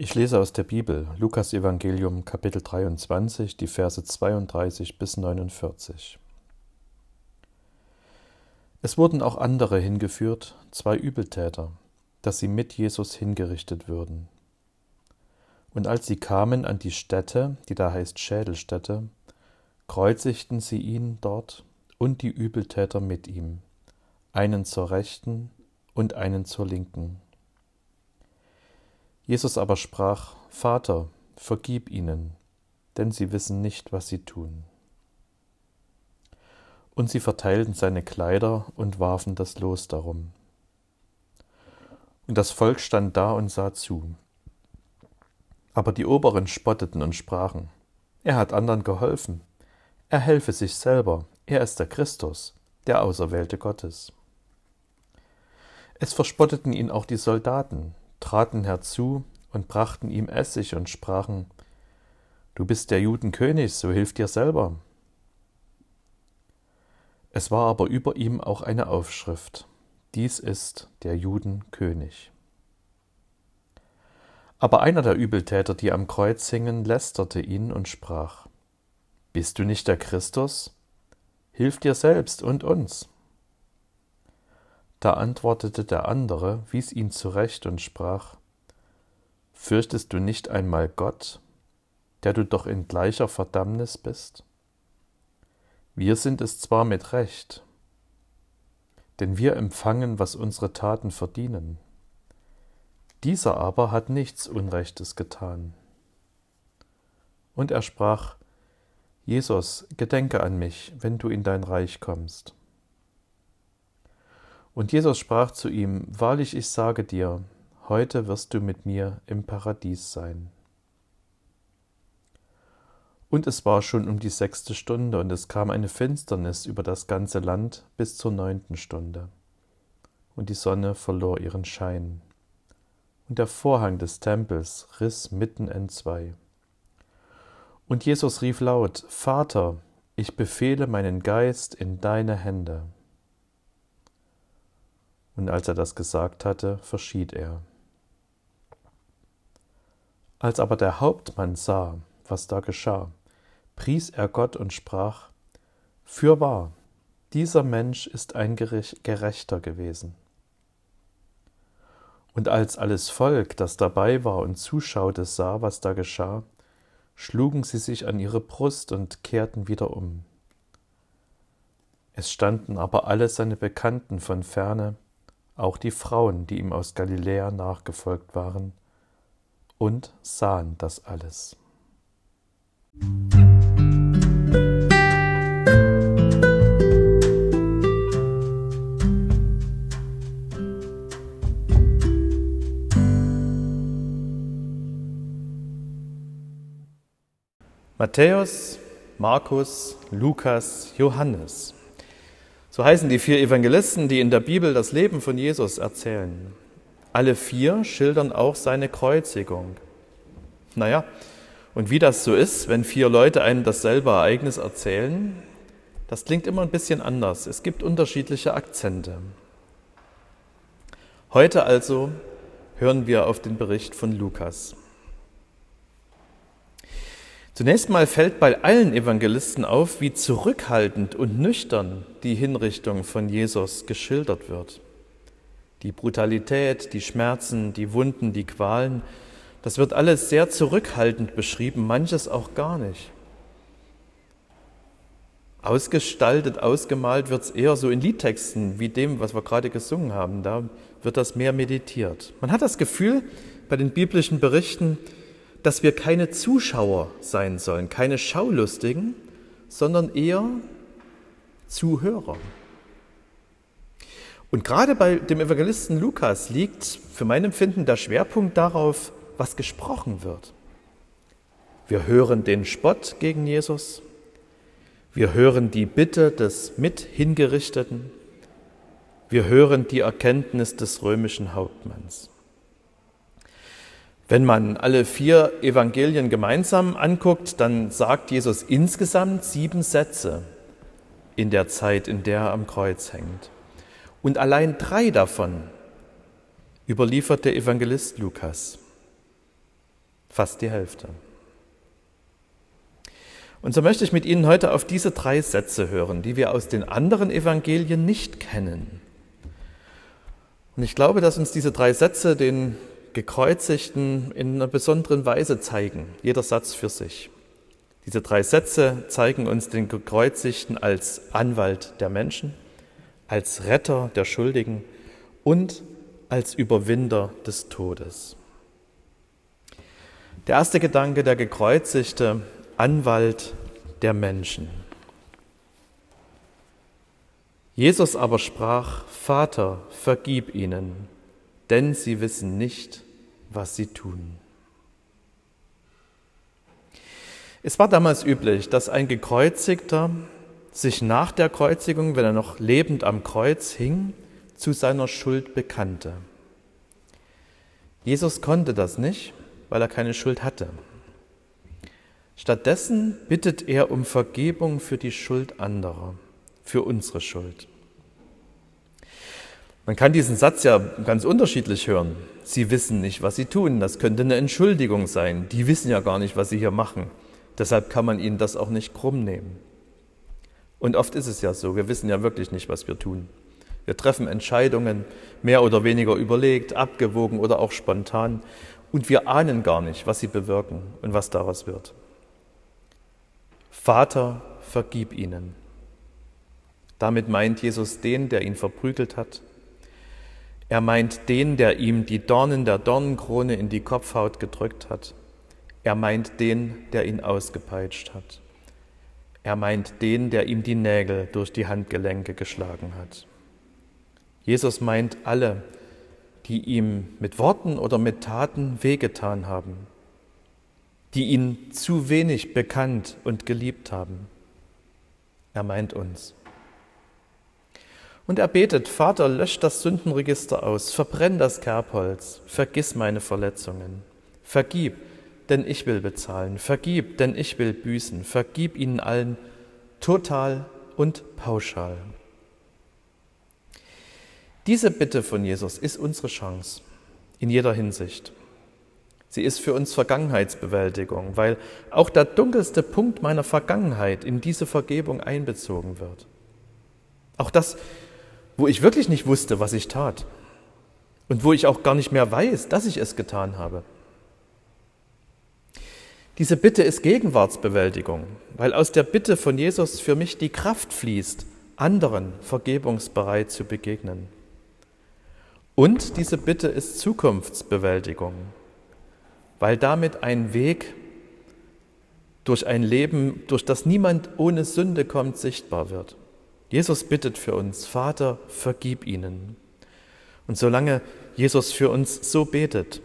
Ich lese aus der Bibel Lukas Evangelium Kapitel 23, die Verse 32 bis 49. Es wurden auch andere hingeführt, zwei Übeltäter, dass sie mit Jesus hingerichtet würden. Und als sie kamen an die Stätte, die da heißt Schädelstätte, kreuzigten sie ihn dort und die Übeltäter mit ihm, einen zur rechten und einen zur linken. Jesus aber sprach, Vater, vergib ihnen, denn sie wissen nicht, was sie tun. Und sie verteilten seine Kleider und warfen das Los darum. Und das Volk stand da und sah zu. Aber die Oberen spotteten und sprachen, er hat anderen geholfen, er helfe sich selber, er ist der Christus, der Auserwählte Gottes. Es verspotteten ihn auch die Soldaten, traten herzu und brachten ihm Essig und sprachen, Du bist der Juden König, so hilf dir selber. Es war aber über ihm auch eine Aufschrift, dies ist der Juden König. Aber einer der Übeltäter, die am Kreuz hingen, lästerte ihn und sprach, Bist du nicht der Christus? Hilf dir selbst und uns. Da antwortete der andere, wies ihn zurecht und sprach, Fürchtest du nicht einmal Gott, der du doch in gleicher Verdammnis bist? Wir sind es zwar mit Recht, denn wir empfangen, was unsere Taten verdienen. Dieser aber hat nichts Unrechtes getan. Und er sprach, Jesus, gedenke an mich, wenn du in dein Reich kommst. Und Jesus sprach zu ihm, Wahrlich, ich sage dir, heute wirst du mit mir im Paradies sein. Und es war schon um die sechste Stunde, und es kam eine Finsternis über das ganze Land bis zur neunten Stunde. Und die Sonne verlor ihren Schein. Und der Vorhang des Tempels riss mitten entzwei. Und Jesus rief laut, Vater, ich befehle meinen Geist in deine Hände. Und als er das gesagt hatte, verschied er. Als aber der Hauptmann sah, was da geschah, pries er Gott und sprach, Fürwahr, dieser Mensch ist ein Gerechter gewesen. Und als alles Volk, das dabei war und zuschaute, sah, was da geschah, schlugen sie sich an ihre Brust und kehrten wieder um. Es standen aber alle seine Bekannten von ferne, auch die Frauen, die ihm aus Galiläa nachgefolgt waren, und sahen das alles. Matthäus, Markus, Lukas, Johannes. So heißen die vier Evangelisten, die in der Bibel das Leben von Jesus erzählen. Alle vier schildern auch seine Kreuzigung. Naja, und wie das so ist, wenn vier Leute einem dasselbe Ereignis erzählen, das klingt immer ein bisschen anders. Es gibt unterschiedliche Akzente. Heute also hören wir auf den Bericht von Lukas. Zunächst mal fällt bei allen Evangelisten auf, wie zurückhaltend und nüchtern die Hinrichtung von Jesus geschildert wird. Die Brutalität, die Schmerzen, die Wunden, die Qualen, das wird alles sehr zurückhaltend beschrieben, manches auch gar nicht. Ausgestaltet, ausgemalt wird es eher so in Liedtexten wie dem, was wir gerade gesungen haben. Da wird das mehr meditiert. Man hat das Gefühl bei den biblischen Berichten, dass wir keine Zuschauer sein sollen, keine Schaulustigen, sondern eher Zuhörer. Und gerade bei dem Evangelisten Lukas liegt für mein Empfinden der Schwerpunkt darauf, was gesprochen wird. Wir hören den Spott gegen Jesus, wir hören die Bitte des Mithingerichteten, wir hören die Erkenntnis des römischen Hauptmanns. Wenn man alle vier Evangelien gemeinsam anguckt, dann sagt Jesus insgesamt sieben Sätze in der Zeit, in der er am Kreuz hängt. Und allein drei davon überliefert der Evangelist Lukas. fast die Hälfte. Und so möchte ich mit Ihnen heute auf diese drei Sätze hören, die wir aus den anderen Evangelien nicht kennen. Und ich glaube, dass uns diese drei Sätze den Gekreuzigten in einer besonderen Weise zeigen, jeder Satz für sich. Diese drei Sätze zeigen uns den Gekreuzigten als Anwalt der Menschen, als Retter der Schuldigen und als Überwinder des Todes. Der erste Gedanke, der Gekreuzigte, Anwalt der Menschen. Jesus aber sprach, Vater, vergib ihnen, denn sie wissen nicht, was sie tun. Es war damals üblich, dass ein Gekreuzigter sich nach der Kreuzigung, wenn er noch lebend am Kreuz hing, zu seiner Schuld bekannte. Jesus konnte das nicht, weil er keine Schuld hatte. Stattdessen bittet er um Vergebung für die Schuld anderer, für unsere Schuld. Man kann diesen Satz ja ganz unterschiedlich hören. Sie wissen nicht, was sie tun. Das könnte eine Entschuldigung sein. Die wissen ja gar nicht, was sie hier machen. Deshalb kann man ihnen das auch nicht krumm nehmen. Und oft ist es ja so, wir wissen ja wirklich nicht, was wir tun. Wir treffen Entscheidungen mehr oder weniger überlegt, abgewogen oder auch spontan. Und wir ahnen gar nicht, was sie bewirken und was daraus wird. Vater, vergib ihnen. Damit meint Jesus den, der ihn verprügelt hat. Er meint den, der ihm die Dornen der Dornenkrone in die Kopfhaut gedrückt hat. Er meint den, der ihn ausgepeitscht hat. Er meint den, der ihm die Nägel durch die Handgelenke geschlagen hat. Jesus meint alle, die ihm mit Worten oder mit Taten wehgetan haben die ihn zu wenig bekannt und geliebt haben. Er meint uns. Und er betet, Vater, lösch das Sündenregister aus, verbrenn das Kerbholz, vergiss meine Verletzungen, vergib, denn ich will bezahlen, vergib, denn ich will büßen, vergib ihnen allen total und pauschal. Diese Bitte von Jesus ist unsere Chance in jeder Hinsicht. Sie ist für uns Vergangenheitsbewältigung, weil auch der dunkelste Punkt meiner Vergangenheit in diese Vergebung einbezogen wird. Auch das, wo ich wirklich nicht wusste, was ich tat und wo ich auch gar nicht mehr weiß, dass ich es getan habe. Diese Bitte ist Gegenwartsbewältigung, weil aus der Bitte von Jesus für mich die Kraft fließt, anderen vergebungsbereit zu begegnen. Und diese Bitte ist Zukunftsbewältigung, weil damit ein Weg durch ein Leben, durch das niemand ohne Sünde kommt, sichtbar wird. Jesus bittet für uns, Vater, vergib ihnen. Und solange Jesus für uns so betet,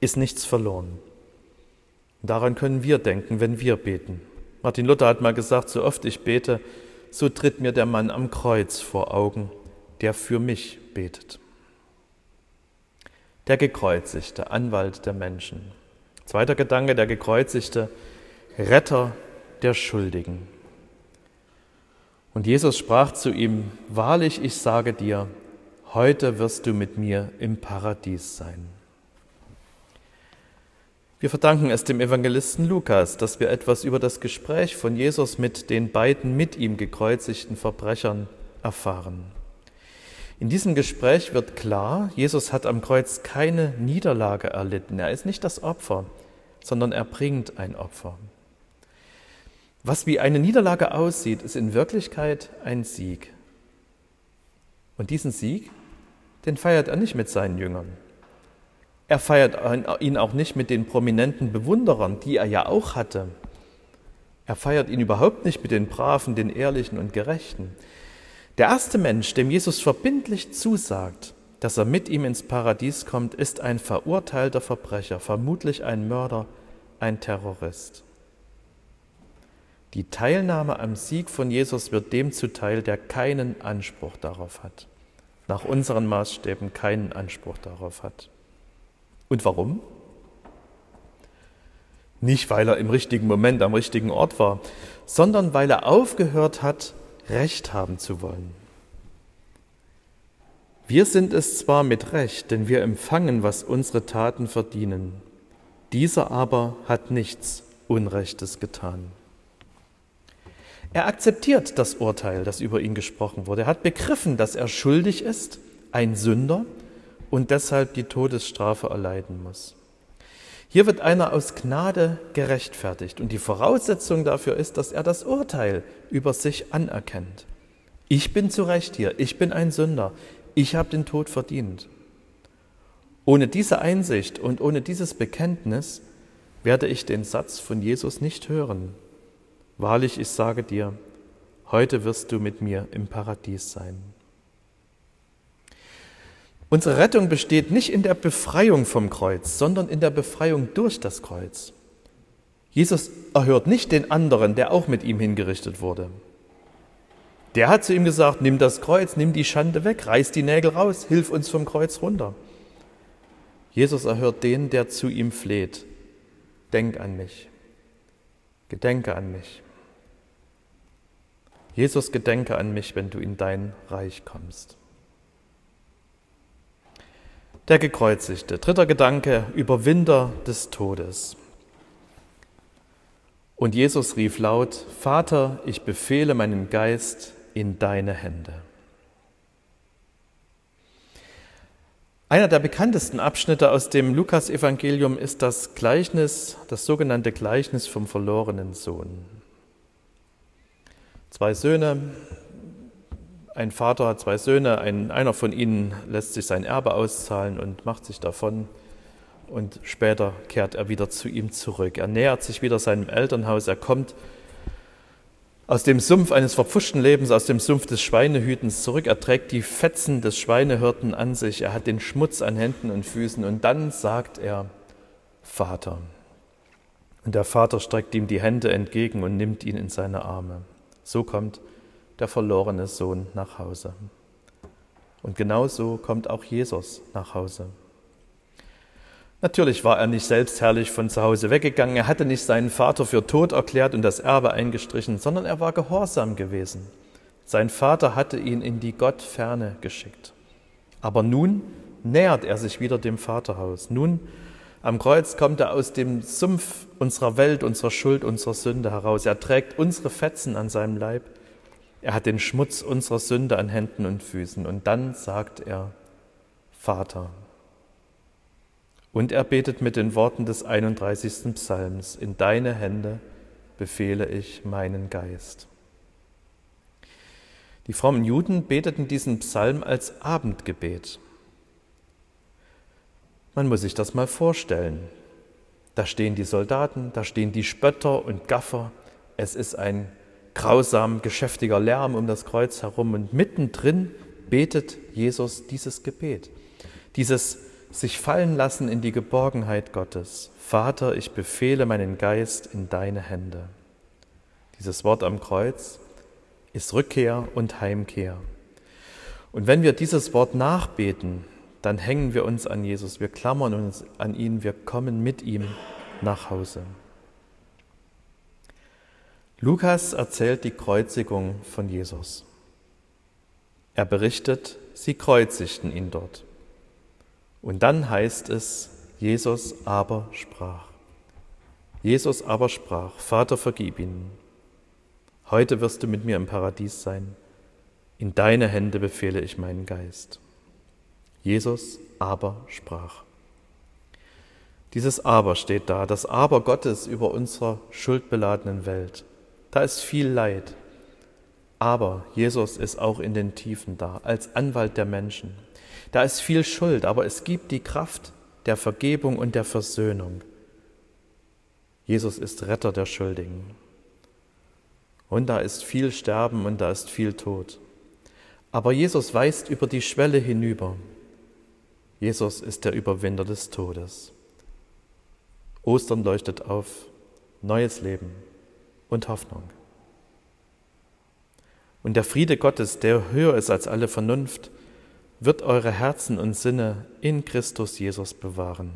ist nichts verloren. daran können wir denken, wenn wir beten. Martin Luther hat mal gesagt, so oft ich bete, so tritt mir der Mann am Kreuz vor Augen, der für mich betet der gekreuzigte, Anwalt der Menschen. Zweiter Gedanke, der gekreuzigte, Retter der Schuldigen. Und Jesus sprach zu ihm, Wahrlich, ich sage dir, heute wirst du mit mir im Paradies sein. Wir verdanken es dem Evangelisten Lukas, dass wir etwas über das Gespräch von Jesus mit den beiden mit ihm gekreuzigten Verbrechern erfahren. In diesem Gespräch wird klar, Jesus hat am Kreuz keine Niederlage erlitten. Er ist nicht das Opfer, sondern er bringt ein Opfer. Was wie eine Niederlage aussieht, ist in Wirklichkeit ein Sieg. Und diesen Sieg, den feiert er nicht mit seinen Jüngern. Er feiert ihn auch nicht mit den prominenten Bewunderern, die er ja auch hatte. Er feiert ihn überhaupt nicht mit den Braven, den Ehrlichen und Gerechten. Der erste Mensch, dem Jesus verbindlich zusagt, dass er mit ihm ins Paradies kommt, ist ein verurteilter Verbrecher, vermutlich ein Mörder, ein Terrorist. Die Teilnahme am Sieg von Jesus wird dem zuteil, der keinen Anspruch darauf hat, nach unseren Maßstäben keinen Anspruch darauf hat. Und warum? Nicht, weil er im richtigen Moment am richtigen Ort war, sondern weil er aufgehört hat, Recht haben zu wollen. Wir sind es zwar mit Recht, denn wir empfangen, was unsere Taten verdienen. Dieser aber hat nichts Unrechtes getan. Er akzeptiert das Urteil, das über ihn gesprochen wurde. Er hat begriffen, dass er schuldig ist, ein Sünder und deshalb die Todesstrafe erleiden muss. Hier wird einer aus Gnade gerechtfertigt und die Voraussetzung dafür ist, dass er das Urteil über sich anerkennt. Ich bin zu Recht hier, ich bin ein Sünder, ich habe den Tod verdient. Ohne diese Einsicht und ohne dieses Bekenntnis werde ich den Satz von Jesus nicht hören. Wahrlich, ich sage dir, heute wirst du mit mir im Paradies sein. Unsere Rettung besteht nicht in der Befreiung vom Kreuz, sondern in der Befreiung durch das Kreuz. Jesus erhört nicht den anderen, der auch mit ihm hingerichtet wurde. Der hat zu ihm gesagt, nimm das Kreuz, nimm die Schande weg, reiß die Nägel raus, hilf uns vom Kreuz runter. Jesus erhört den, der zu ihm fleht. Denk an mich. Gedenke an mich. Jesus, gedenke an mich, wenn du in dein Reich kommst. Der Gekreuzigte. Dritter Gedanke, Überwinder des Todes. Und Jesus rief laut, Vater, ich befehle meinen Geist in deine Hände. Einer der bekanntesten Abschnitte aus dem Lukasevangelium ist das Gleichnis, das sogenannte Gleichnis vom verlorenen Sohn. Zwei Söhne, ein Vater hat zwei Söhne, ein, einer von ihnen lässt sich sein Erbe auszahlen und macht sich davon und später kehrt er wieder zu ihm zurück. Er nähert sich wieder seinem Elternhaus, er kommt aus dem Sumpf eines verpfuschten Lebens, aus dem Sumpf des Schweinehütens zurück. Er trägt die Fetzen des Schweinehirten an sich, er hat den Schmutz an Händen und Füßen und dann sagt er, Vater. Und der Vater streckt ihm die Hände entgegen und nimmt ihn in seine Arme. So kommt der verlorene Sohn nach Hause. Und genauso kommt auch Jesus nach Hause. Natürlich war er nicht selbstherrlich von zu Hause weggegangen, er hatte nicht seinen Vater für tot erklärt und das Erbe eingestrichen, sondern er war gehorsam gewesen. Sein Vater hatte ihn in die Gottferne geschickt. Aber nun nähert er sich wieder dem Vaterhaus. Nun am Kreuz kommt er aus dem Sumpf unserer Welt, unserer Schuld, unserer Sünde heraus. Er trägt unsere Fetzen an seinem Leib er hat den Schmutz unserer Sünde an Händen und Füßen. Und dann sagt er, Vater. Und er betet mit den Worten des 31. Psalms, in deine Hände befehle ich meinen Geist. Die frommen Juden beteten diesen Psalm als Abendgebet. Man muss sich das mal vorstellen. Da stehen die Soldaten, da stehen die Spötter und Gaffer. Es ist ein grausam geschäftiger Lärm um das Kreuz herum und mittendrin betet Jesus dieses Gebet, dieses sich fallen lassen in die Geborgenheit Gottes. Vater, ich befehle meinen Geist in deine Hände. Dieses Wort am Kreuz ist Rückkehr und Heimkehr. Und wenn wir dieses Wort nachbeten, dann hängen wir uns an Jesus, wir klammern uns an ihn, wir kommen mit ihm nach Hause. Lukas erzählt die Kreuzigung von Jesus. Er berichtet, sie kreuzigten ihn dort. Und dann heißt es, Jesus aber sprach. Jesus aber sprach, Vater, vergib ihnen. Heute wirst du mit mir im Paradies sein. In deine Hände befehle ich meinen Geist. Jesus aber sprach. Dieses Aber steht da, das Aber Gottes über unserer schuldbeladenen Welt. Da ist viel Leid. Aber Jesus ist auch in den Tiefen da, als Anwalt der Menschen. Da ist viel Schuld, aber es gibt die Kraft der Vergebung und der Versöhnung. Jesus ist Retter der Schuldigen. Und da ist viel Sterben und da ist viel Tod. Aber Jesus weist über die Schwelle hinüber. Jesus ist der Überwinder des Todes. Ostern leuchtet auf, neues Leben und Hoffnung. Und der Friede Gottes, der höher ist als alle Vernunft, wird eure Herzen und Sinne in Christus Jesus bewahren.